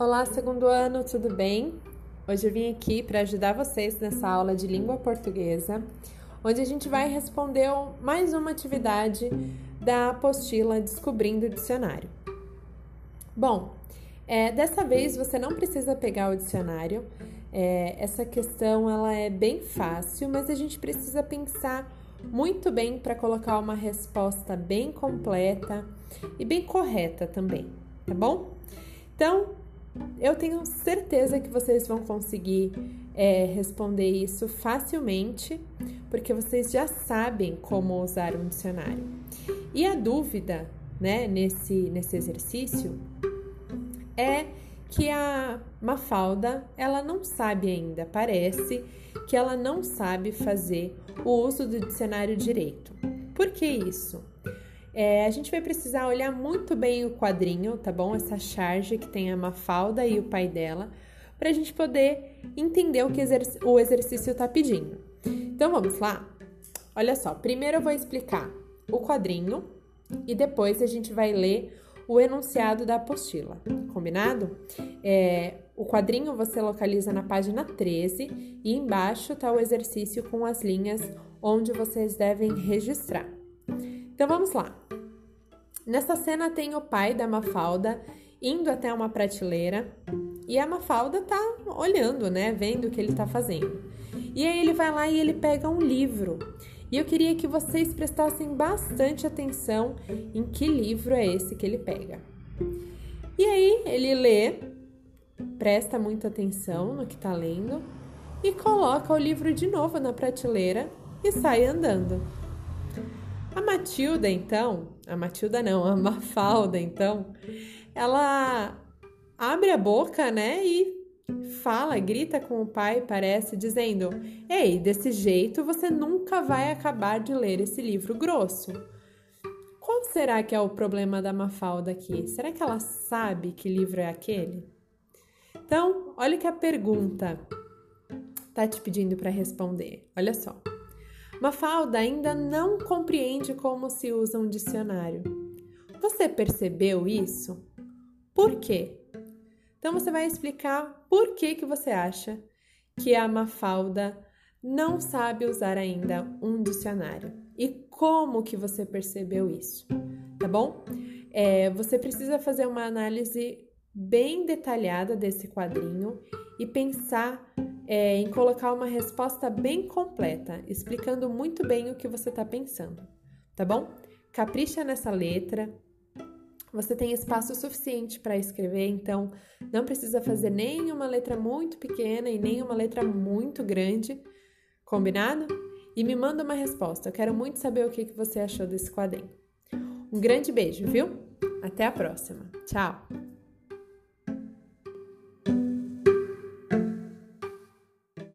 Olá, segundo ano, tudo bem? Hoje eu vim aqui para ajudar vocês nessa aula de língua portuguesa, onde a gente vai responder mais uma atividade da apostila Descobrindo o Dicionário. Bom, é, dessa vez você não precisa pegar o dicionário. É, essa questão ela é bem fácil, mas a gente precisa pensar muito bem para colocar uma resposta bem completa e bem correta também, tá bom? Então, eu tenho certeza que vocês vão conseguir é, responder isso facilmente, porque vocês já sabem como usar um dicionário. E a dúvida, né, nesse, nesse exercício é que a Mafalda, ela não sabe ainda, parece que ela não sabe fazer o uso do dicionário direito. Por que isso? É, a gente vai precisar olhar muito bem o quadrinho, tá bom? Essa charge que tem a Mafalda e o pai dela, para a gente poder entender o que o exercício está pedindo. Então vamos lá? Olha só, primeiro eu vou explicar o quadrinho e depois a gente vai ler o enunciado da apostila, combinado? É, o quadrinho você localiza na página 13 e embaixo está o exercício com as linhas onde vocês devem registrar. Então vamos lá. Nessa cena tem o pai da Mafalda indo até uma prateleira e a Mafalda tá olhando, né, vendo o que ele tá fazendo. E aí ele vai lá e ele pega um livro e eu queria que vocês prestassem bastante atenção em que livro é esse que ele pega. E aí ele lê, presta muita atenção no que está lendo e coloca o livro de novo na prateleira e sai andando. A Matilda, então, a Matilda não, a Mafalda, então, ela abre a boca, né, e fala, grita com o pai, parece, dizendo: Ei, desse jeito você nunca vai acabar de ler esse livro grosso. Qual será que é o problema da Mafalda aqui? Será que ela sabe que livro é aquele? Então, olha que a pergunta tá te pedindo para responder. Olha só. Mafalda ainda não compreende como se usa um dicionário. Você percebeu isso? Por quê? Então você vai explicar por que, que você acha que a Mafalda não sabe usar ainda um dicionário e como que você percebeu isso, tá bom? É, você precisa fazer uma análise bem detalhada desse quadrinho e pensar é, em colocar uma resposta bem completa, explicando muito bem o que você está pensando, tá bom? Capricha nessa letra, você tem espaço suficiente para escrever, então não precisa fazer nem uma letra muito pequena e nem uma letra muito grande, combinado? E me manda uma resposta, eu quero muito saber o que você achou desse quadrinho. Um grande beijo, viu? Até a próxima. Tchau!